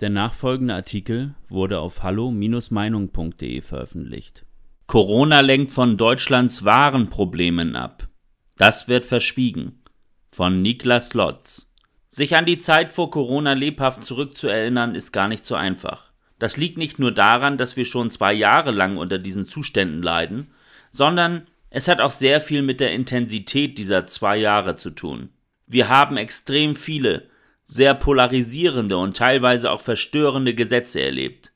Der nachfolgende Artikel wurde auf hallo-meinung.de veröffentlicht. Corona lenkt von Deutschlands wahren Problemen ab. Das wird verschwiegen. Von Niklas Lotz. Sich an die Zeit vor Corona lebhaft zurückzuerinnern, ist gar nicht so einfach. Das liegt nicht nur daran, dass wir schon zwei Jahre lang unter diesen Zuständen leiden, sondern es hat auch sehr viel mit der Intensität dieser zwei Jahre zu tun. Wir haben extrem viele, sehr polarisierende und teilweise auch verstörende Gesetze erlebt.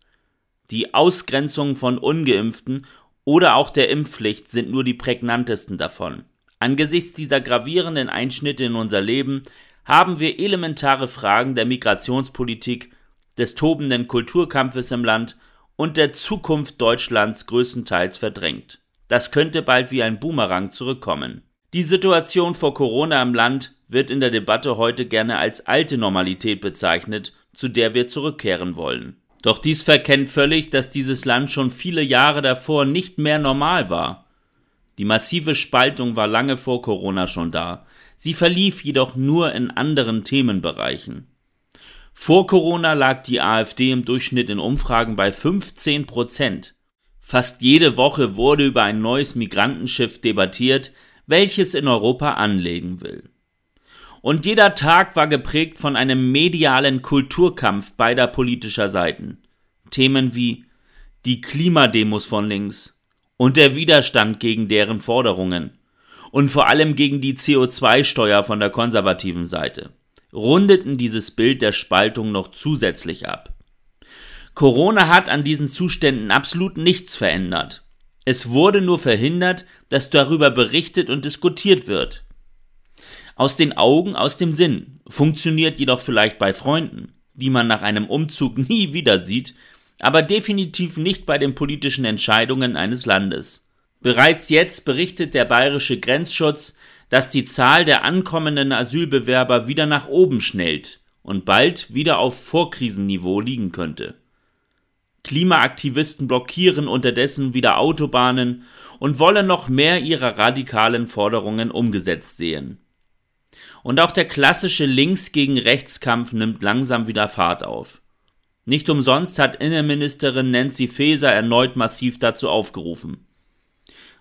Die Ausgrenzung von ungeimpften oder auch der Impfpflicht sind nur die prägnantesten davon. Angesichts dieser gravierenden Einschnitte in unser Leben haben wir elementare Fragen der Migrationspolitik, des tobenden Kulturkampfes im Land und der Zukunft Deutschlands größtenteils verdrängt. Das könnte bald wie ein Boomerang zurückkommen. Die Situation vor Corona im Land wird in der Debatte heute gerne als alte Normalität bezeichnet, zu der wir zurückkehren wollen. Doch dies verkennt völlig, dass dieses Land schon viele Jahre davor nicht mehr normal war. Die massive Spaltung war lange vor Corona schon da, sie verlief jedoch nur in anderen Themenbereichen. Vor Corona lag die AfD im Durchschnitt in Umfragen bei 15 Prozent. Fast jede Woche wurde über ein neues Migrantenschiff debattiert, welches in Europa anlegen will. Und jeder Tag war geprägt von einem medialen Kulturkampf beider politischer Seiten. Themen wie die Klimademos von links und der Widerstand gegen deren Forderungen und vor allem gegen die CO2-Steuer von der konservativen Seite rundeten dieses Bild der Spaltung noch zusätzlich ab. Corona hat an diesen Zuständen absolut nichts verändert. Es wurde nur verhindert, dass darüber berichtet und diskutiert wird. Aus den Augen, aus dem Sinn funktioniert jedoch vielleicht bei Freunden, die man nach einem Umzug nie wieder sieht, aber definitiv nicht bei den politischen Entscheidungen eines Landes. Bereits jetzt berichtet der bayerische Grenzschutz, dass die Zahl der ankommenden Asylbewerber wieder nach oben schnellt und bald wieder auf Vorkrisenniveau liegen könnte. Klimaaktivisten blockieren unterdessen wieder Autobahnen und wollen noch mehr ihrer radikalen Forderungen umgesetzt sehen. Und auch der klassische Links gegen Rechtskampf nimmt langsam wieder Fahrt auf. Nicht umsonst hat Innenministerin Nancy Faeser erneut massiv dazu aufgerufen.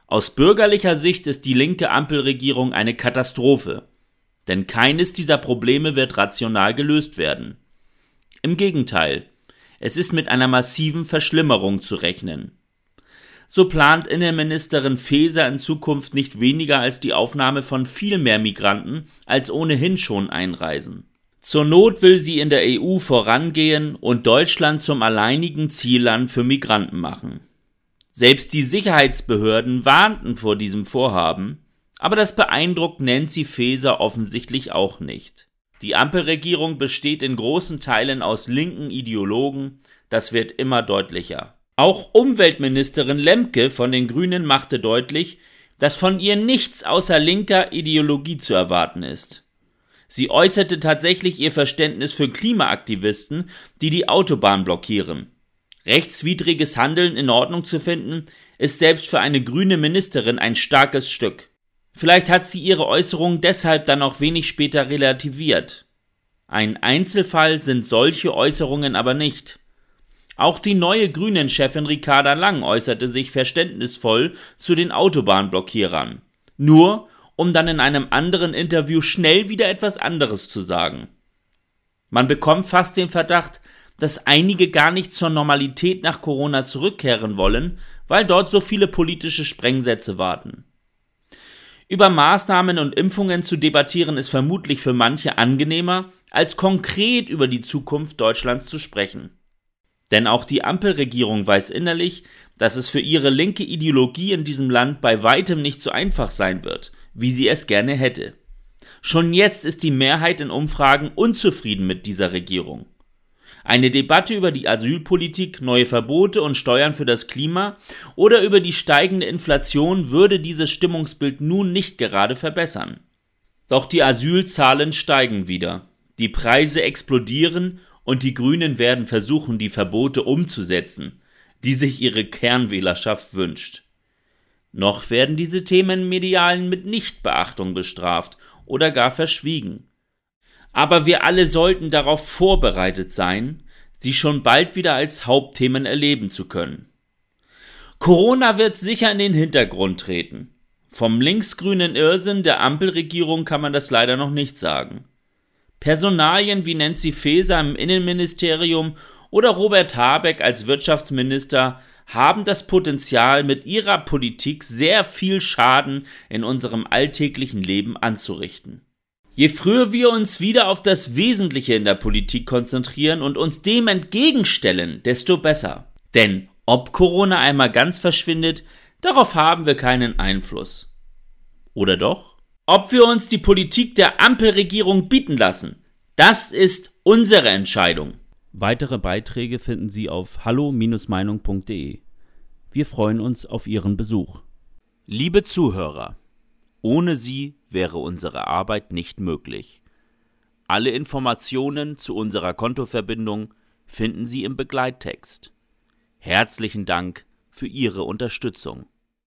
Aus bürgerlicher Sicht ist die linke Ampelregierung eine Katastrophe, denn keines dieser Probleme wird rational gelöst werden. Im Gegenteil, es ist mit einer massiven Verschlimmerung zu rechnen so plant Innenministerin Faeser in Zukunft nicht weniger als die Aufnahme von viel mehr Migranten als ohnehin schon einreisen. Zur Not will sie in der EU vorangehen und Deutschland zum alleinigen Zielland für Migranten machen. Selbst die Sicherheitsbehörden warnten vor diesem Vorhaben, aber das beeindruckt Nancy Faeser offensichtlich auch nicht. Die Ampelregierung besteht in großen Teilen aus linken Ideologen, das wird immer deutlicher. Auch Umweltministerin Lemke von den Grünen machte deutlich, dass von ihr nichts außer linker Ideologie zu erwarten ist. Sie äußerte tatsächlich ihr Verständnis für Klimaaktivisten, die die Autobahn blockieren. Rechtswidriges Handeln in Ordnung zu finden, ist selbst für eine grüne Ministerin ein starkes Stück. Vielleicht hat sie ihre Äußerungen deshalb dann auch wenig später relativiert. Ein Einzelfall sind solche Äußerungen aber nicht. Auch die neue Grünen-Chefin Ricarda Lang äußerte sich verständnisvoll zu den Autobahnblockierern. Nur, um dann in einem anderen Interview schnell wieder etwas anderes zu sagen. Man bekommt fast den Verdacht, dass einige gar nicht zur Normalität nach Corona zurückkehren wollen, weil dort so viele politische Sprengsätze warten. Über Maßnahmen und Impfungen zu debattieren ist vermutlich für manche angenehmer, als konkret über die Zukunft Deutschlands zu sprechen. Denn auch die Ampelregierung weiß innerlich, dass es für ihre linke Ideologie in diesem Land bei weitem nicht so einfach sein wird, wie sie es gerne hätte. Schon jetzt ist die Mehrheit in Umfragen unzufrieden mit dieser Regierung. Eine Debatte über die Asylpolitik, neue Verbote und Steuern für das Klima oder über die steigende Inflation würde dieses Stimmungsbild nun nicht gerade verbessern. Doch die Asylzahlen steigen wieder, die Preise explodieren und die Grünen werden versuchen, die Verbote umzusetzen, die sich ihre Kernwählerschaft wünscht. Noch werden diese Themen medialen mit Nichtbeachtung bestraft oder gar verschwiegen. Aber wir alle sollten darauf vorbereitet sein, sie schon bald wieder als Hauptthemen erleben zu können. Corona wird sicher in den Hintergrund treten. Vom linksgrünen Irrsinn der Ampelregierung kann man das leider noch nicht sagen. Personalien wie Nancy Faeser im Innenministerium oder Robert Habeck als Wirtschaftsminister haben das Potenzial, mit ihrer Politik sehr viel Schaden in unserem alltäglichen Leben anzurichten. Je früher wir uns wieder auf das Wesentliche in der Politik konzentrieren und uns dem entgegenstellen, desto besser. Denn ob Corona einmal ganz verschwindet, darauf haben wir keinen Einfluss. Oder doch? Ob wir uns die Politik der Ampelregierung bieten lassen, das ist unsere Entscheidung. Weitere Beiträge finden Sie auf hallo-meinung.de. Wir freuen uns auf Ihren Besuch. Liebe Zuhörer, ohne Sie wäre unsere Arbeit nicht möglich. Alle Informationen zu unserer Kontoverbindung finden Sie im Begleittext. Herzlichen Dank für Ihre Unterstützung.